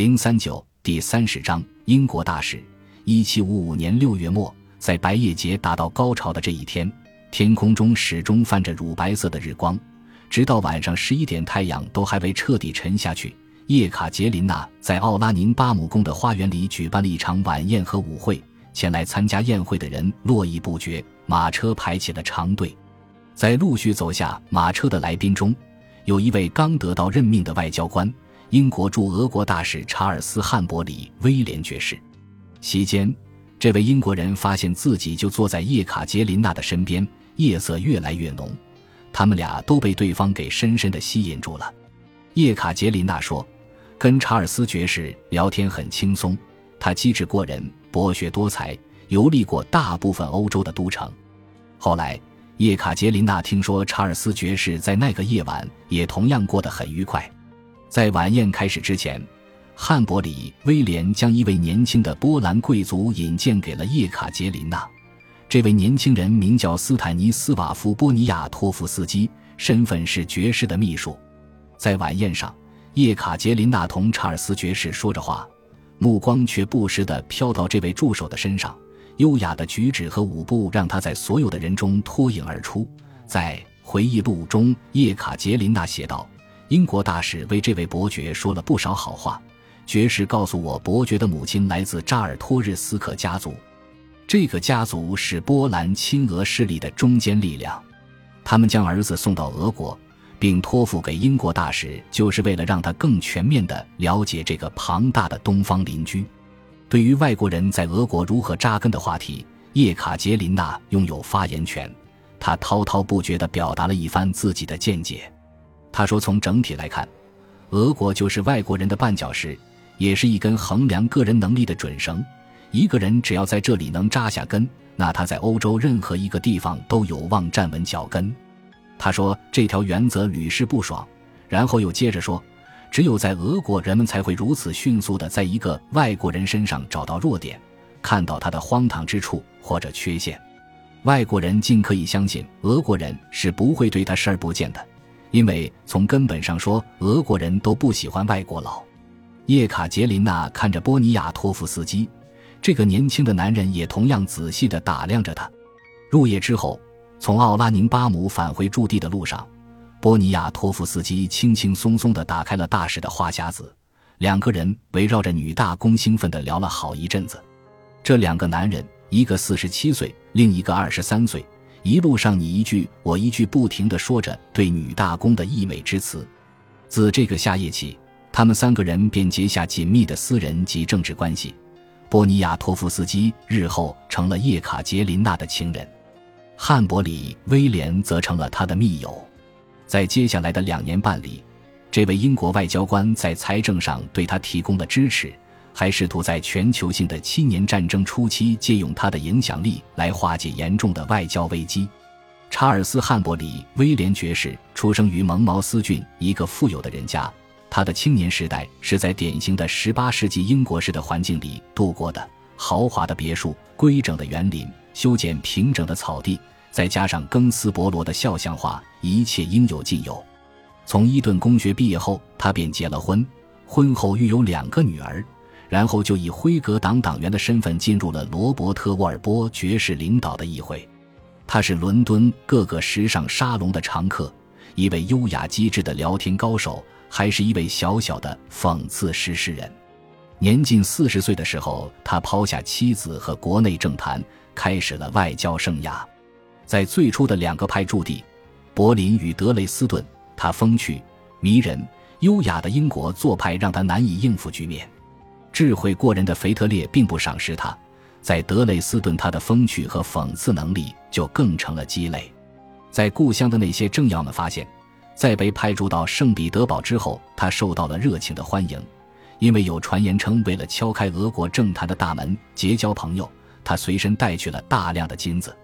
零三九第三十章英国大使。一七五五年六月末，在白夜节达到高潮的这一天，天空中始终泛着乳白色的日光，直到晚上十一点，太阳都还未彻底沉下去。叶卡捷琳娜在奥拉宁巴姆宫的花园里举办了一场晚宴和舞会，前来参加宴会的人络绎不绝，马车排起了长队。在陆续走下马车的来宾中，有一位刚得到任命的外交官。英国驻俄国大使查尔斯·汉伯里·威廉爵士，席间，这位英国人发现自己就坐在叶卡捷琳娜的身边。夜色越来越浓，他们俩都被对方给深深的吸引住了。叶卡捷琳娜说：“跟查尔斯爵士聊天很轻松，他机智过人，博学多才，游历过大部分欧洲的都城。”后来，叶卡捷琳娜听说查尔斯爵士在那个夜晚也同样过得很愉快。在晚宴开始之前，汉伯里威廉将一位年轻的波兰贵族引荐给了叶卡捷琳娜。这位年轻人名叫斯坦尼斯瓦夫·波尼亚托夫斯基，身份是爵士的秘书。在晚宴上，叶卡捷琳娜同查尔斯爵士说着话，目光却不时地飘到这位助手的身上。优雅的举止和舞步让他在所有的人中脱颖而出。在回忆录中，叶卡捷琳娜写道。英国大使为这位伯爵说了不少好话。爵士告诉我，伯爵的母亲来自扎尔托日斯克家族，这个家族是波兰亲俄势力的中坚力量。他们将儿子送到俄国，并托付给英国大使，就是为了让他更全面地了解这个庞大的东方邻居。对于外国人在俄国如何扎根的话题，叶卡捷琳娜拥有发言权。她滔滔不绝地表达了一番自己的见解。他说：“从整体来看，俄国就是外国人的绊脚石，也是一根衡量个人能力的准绳。一个人只要在这里能扎下根，那他在欧洲任何一个地方都有望站稳脚跟。”他说：“这条原则屡试不爽。”然后又接着说：“只有在俄国，人们才会如此迅速地在一个外国人身上找到弱点，看到他的荒唐之处或者缺陷。外国人尽可以相信，俄国人是不会对他视而不见的。”因为从根本上说，俄国人都不喜欢外国佬。叶卡捷琳娜看着波尼亚托夫斯基，这个年轻的男人也同样仔细地打量着他。入夜之后，从奥拉宁巴姆返回驻地的路上，波尼亚托夫斯基轻轻松松地打开了大使的话匣子，两个人围绕着女大公兴奋地聊了好一阵子。这两个男人，一个四十七岁，另一个二十三岁。一路上，你一句我一句，不停地说着对女大公的溢美之词。自这个夏夜起，他们三个人便结下紧密的私人及政治关系。波尼亚托夫斯基日后成了叶卡捷琳娜的情人，汉伯里威廉则成了他的密友。在接下来的两年半里，这位英国外交官在财政上对他提供了支持。还试图在全球性的七年战争初期借用他的影响力来化解严重的外交危机。查尔斯·汉伯里威廉爵士出生于蒙茅斯郡一个富有的人家，他的青年时代是在典型的18世纪英国式的环境里度过的。豪华的别墅、规整的园林、修剪平整的草地，再加上更斯伯罗的肖像画，一切应有尽有。从伊顿公学毕业后，他便结了婚，婚后育有两个女儿。然后就以辉格党党员的身份进入了罗伯特·沃尔波爵士领导的议会，他是伦敦各个时尚沙龙的常客，一位优雅机智的聊天高手，还是一位小小的讽刺诗诗人。年近四十岁的时候，他抛下妻子和国内政坛，开始了外交生涯。在最初的两个派驻地——柏林与德累斯顿，他风趣迷人、优雅的英国做派让他难以应付局面。智慧过人的腓特烈并不赏识他，在德累斯顿，他的风趣和讽刺能力就更成了鸡肋。在故乡的那些政要们发现，在被派驻到圣彼得堡之后，他受到了热情的欢迎，因为有传言称，为了敲开俄国政坛的大门，结交朋友，他随身带去了大量的金子。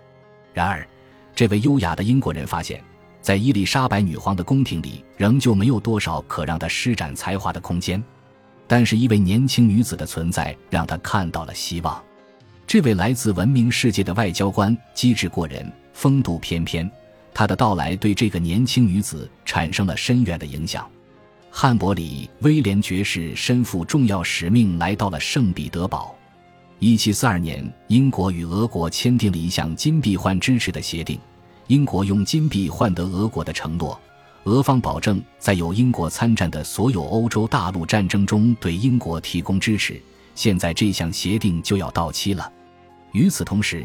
然而，这位优雅的英国人发现，在伊丽莎白女皇的宫廷里，仍旧没有多少可让他施展才华的空间。但是，一位年轻女子的存在让他看到了希望。这位来自文明世界的外交官机智过人，风度翩翩。他的到来对这个年轻女子产生了深远的影响。汉伯里威廉爵士身负重要使命，来到了圣彼得堡。一七四二年，英国与俄国签订了一项金币换支持的协定，英国用金币换得俄国的承诺，俄方保证在有英国参战的所有欧洲大陆战争中对英国提供支持。现在这项协定就要到期了。与此同时，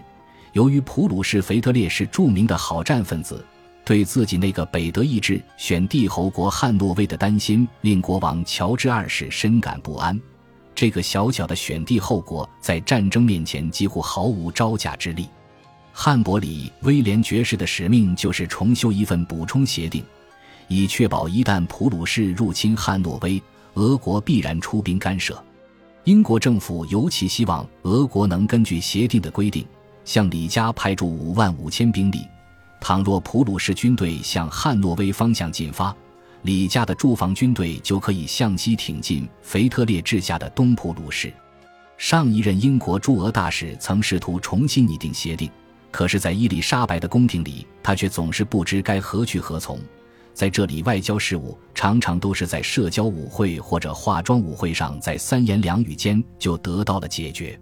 由于普鲁士腓特烈是著名的好战分子。对自己那个北德意志选帝侯国汉诺威的担心，令国王乔治二世深感不安。这个小小的选帝后国在战争面前几乎毫无招架之力。汉伯里威廉爵士的使命就是重修一份补充协定，以确保一旦普鲁士入侵汉诺威，俄国必然出兵干涉。英国政府尤其希望俄国能根据协定的规定，向里加派驻五万五千兵力。倘若普鲁士军队向汉诺威方向进发，李家的驻防军队就可以向西挺进腓特烈治下的东普鲁士。上一任英国驻俄大使曾试图重新拟定协定，可是，在伊丽莎白的宫廷里，他却总是不知该何去何从。在这里，外交事务常常都是在社交舞会或者化妆舞会上，在三言两语间就得到了解决。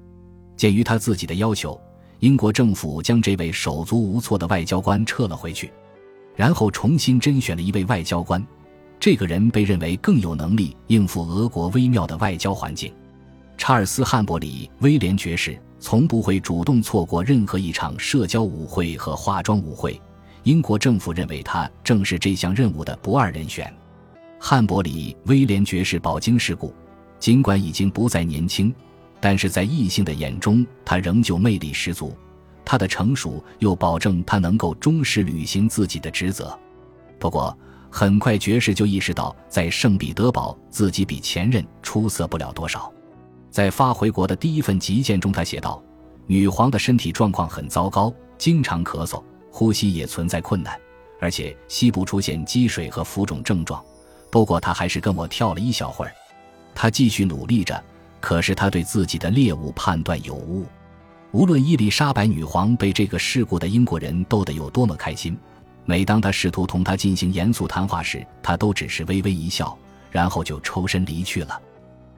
鉴于他自己的要求。英国政府将这位手足无措的外交官撤了回去，然后重新甄选了一位外交官。这个人被认为更有能力应付俄国微妙的外交环境。查尔斯·汉伯里威廉爵士从不会主动错过任何一场社交舞会和化妆舞会。英国政府认为他正是这项任务的不二人选。汉伯里威廉爵士饱经世故，尽管已经不再年轻。但是在异性的眼中，他仍旧魅力十足。他的成熟又保证他能够忠实履行自己的职责。不过，很快爵士就意识到，在圣彼得堡自己比前任出色不了多少。在发回国的第一份急件中，他写道：“女皇的身体状况很糟糕，经常咳嗽，呼吸也存在困难，而且膝部出现积水和浮肿症状。不过，她还是跟我跳了一小会儿。她继续努力着。”可是他对自己的猎物判断有误。无论伊丽莎白女皇被这个事故的英国人逗得有多么开心，每当他试图同他进行严肃谈话时，她都只是微微一笑，然后就抽身离去了。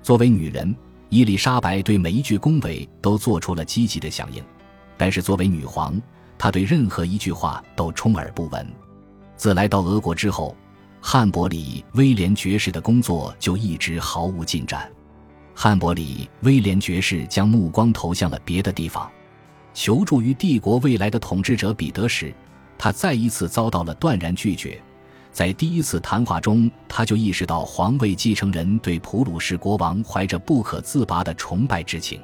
作为女人，伊丽莎白对每一句恭维都做出了积极的响应；但是作为女皇，他对任何一句话都充耳不闻。自来到俄国之后，汉伯里威廉爵士的工作就一直毫无进展。汉伯里威廉爵士将目光投向了别的地方，求助于帝国未来的统治者彼得时，他再一次遭到了断然拒绝。在第一次谈话中，他就意识到皇位继承人对普鲁士国王怀着不可自拔的崇拜之情。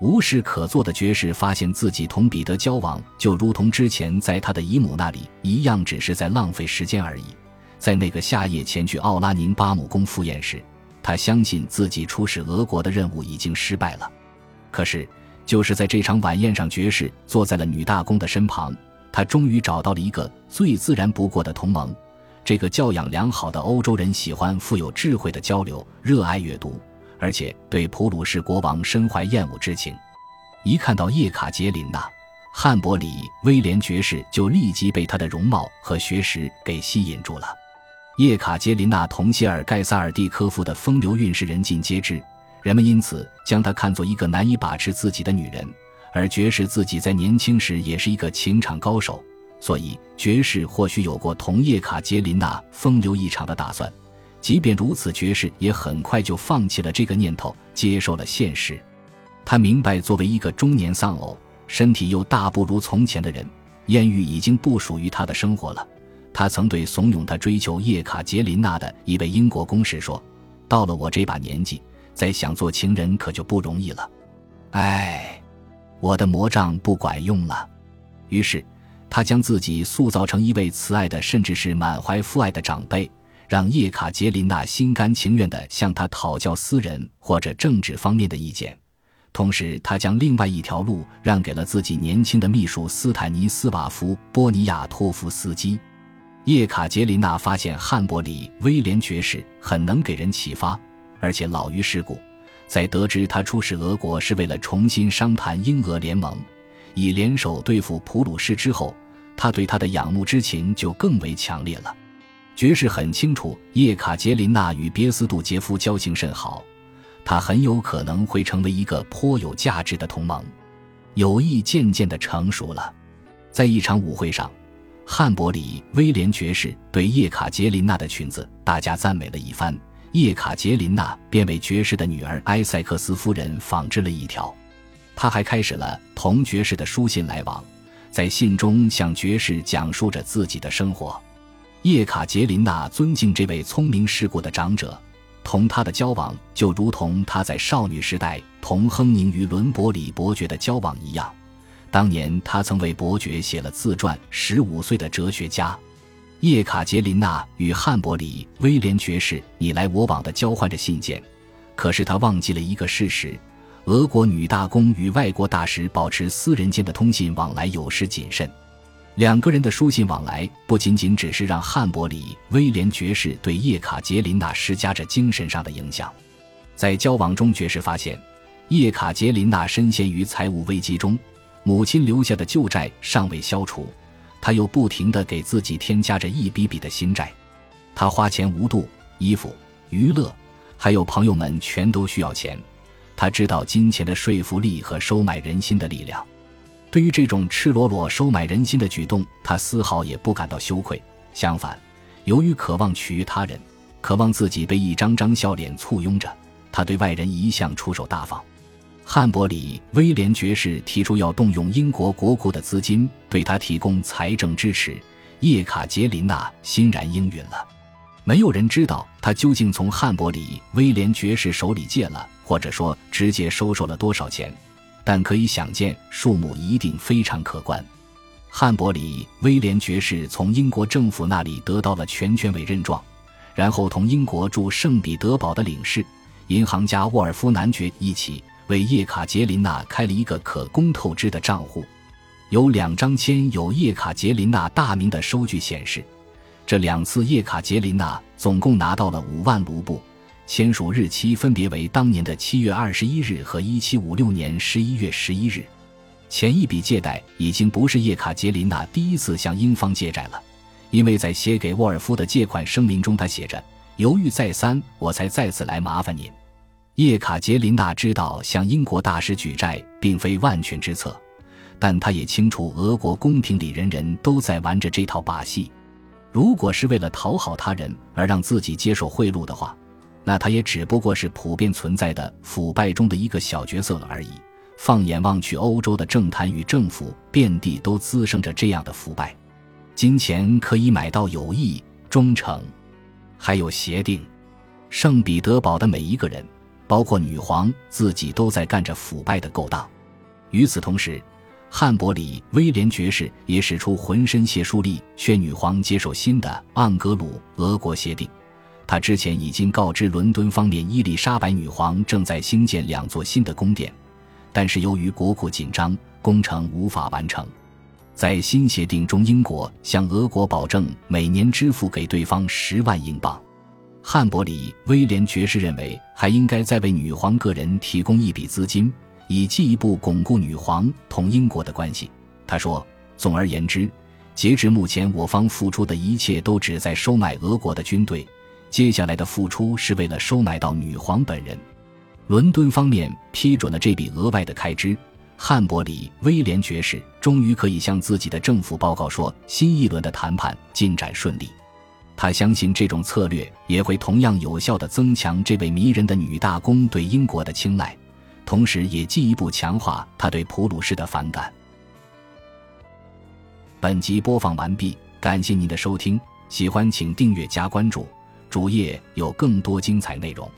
无事可做的爵士发现自己同彼得交往，就如同之前在他的姨母那里一样，只是在浪费时间而已。在那个夏夜前去奥拉宁巴姆宫赴宴时。他相信自己出使俄国的任务已经失败了，可是就是在这场晚宴上，爵士坐在了女大公的身旁，他终于找到了一个最自然不过的同盟。这个教养良好的欧洲人喜欢富有智慧的交流，热爱阅读，而且对普鲁士国王深怀厌恶之情。一看到叶卡捷琳娜，汉伯里威廉爵士就立即被她的容貌和学识给吸引住了。叶卡捷琳娜同谢尔盖萨尔蒂科夫的风流韵事人尽皆知，人们因此将她看作一个难以把持自己的女人。而爵士自己在年轻时也是一个情场高手，所以爵士或许有过同叶卡捷琳娜风流一场的打算。即便如此，爵士也很快就放弃了这个念头，接受了现实。他明白，作为一个中年丧偶、身体又大不如从前的人，艳遇已经不属于他的生活了。他曾对怂恿他追求叶卡捷琳娜的一位英国公使说：“到了我这把年纪，再想做情人可就不容易了。哎，我的魔杖不管用了。”于是，他将自己塑造成一位慈爱的，甚至是满怀父爱的长辈，让叶卡捷琳娜心甘情愿地向他讨教私人或者政治方面的意见。同时，他将另外一条路让给了自己年轻的秘书斯坦尼斯瓦夫·波尼亚托夫斯基。叶卡捷琳娜发现汉伯里威廉爵士很能给人启发，而且老于世故。在得知他出使俄国是为了重新商谈英俄联盟，以联手对付普鲁士之后，他对他的仰慕之情就更为强烈了。爵士很清楚叶卡捷琳娜与别斯杜杰夫交情甚好，他很有可能会成为一个颇有价值的同盟。友谊渐渐的成熟了，在一场舞会上，汉伯里威廉爵士对叶卡捷琳娜的裙子大家赞美了一番，叶卡捷琳娜便为爵士的女儿埃塞克斯夫人仿制了一条。他还开始了同爵士的书信来往，在信中向爵士讲述着自己的生活。叶卡捷琳娜尊敬这位聪明世故的长者。同他的交往就如同他在少女时代同亨宁与伦伯里伯爵的交往一样。当年他曾为伯爵写了自传《十五岁的哲学家》。叶卡捷琳娜与汉伯里威廉爵士你来我往的交换着信件，可是他忘记了一个事实：俄国女大公与外国大使保持私人间的通信往来有时谨慎。两个人的书信往来不仅仅只是让汉伯里威廉爵士对叶卡捷琳娜施加着精神上的影响，在交往中，爵士发现叶卡捷琳娜深陷于财务危机中，母亲留下的旧债尚未消除，他又不停地给自己添加着一笔笔的新债，他花钱无度，衣服、娱乐，还有朋友们全都需要钱，他知道金钱的说服力和收买人心的力量。对于这种赤裸裸收买人心的举动，他丝毫也不感到羞愧。相反，由于渴望取悦他人，渴望自己被一张张笑脸簇拥着，他对外人一向出手大方。汉伯里威廉爵士提出要动用英国国库的资金对他提供财政支持，叶卡捷琳娜欣然应允了。没有人知道他究竟从汉伯里威廉爵士手里借了，或者说直接收受了多少钱。但可以想见，数目一定非常可观。汉伯里威廉爵士从英国政府那里得到了全权委任状，然后同英国驻圣彼得堡的领事、银行家沃尔夫男爵一起为叶卡捷琳娜开了一个可供透支的账户。有两张签有叶卡捷琳娜大名的收据显示，这两次叶卡捷琳娜总共拿到了五万卢布。签署日期分别为当年的七月二十一日和一七五六年十一月十一日。前一笔借贷已经不是叶卡捷琳娜第一次向英方借债了，因为在写给沃尔夫的借款声明中，他写着：“犹豫再三，我才再次来麻烦您。”叶卡捷琳娜知道向英国大使举债并非万全之策，但她也清楚俄国宫廷里人人都在玩着这套把戏。如果是为了讨好他人而让自己接受贿赂的话，那他也只不过是普遍存在的腐败中的一个小角色了而已。放眼望去，欧洲的政坛与政府遍地都滋生着这样的腐败。金钱可以买到友谊、忠诚，还有协定。圣彼得堡的每一个人，包括女皇自己，都在干着腐败的勾当。与此同时，汉伯里威廉爵士也使出浑身解数力，劝女皇接受新的盎格鲁俄国协定。他之前已经告知伦敦方面，伊丽莎白女皇正在兴建两座新的宫殿，但是由于国库紧张，工程无法完成。在新协定中，英国向俄国保证每年支付给对方十万英镑。汉伯里威廉爵士认为，还应该再为女皇个人提供一笔资金，以进一步巩固女皇同英国的关系。他说：“总而言之，截至目前，我方付出的一切都旨在收买俄国的军队。”接下来的付出是为了收买到女皇本人。伦敦方面批准了这笔额外的开支，汉伯里威廉爵士终于可以向自己的政府报告说，新一轮的谈判进展顺利。他相信这种策略也会同样有效地增强这位迷人的女大公对英国的青睐，同时也进一步强化他对普鲁士的反感。本集播放完毕，感谢您的收听，喜欢请订阅加关注。主页有更多精彩内容。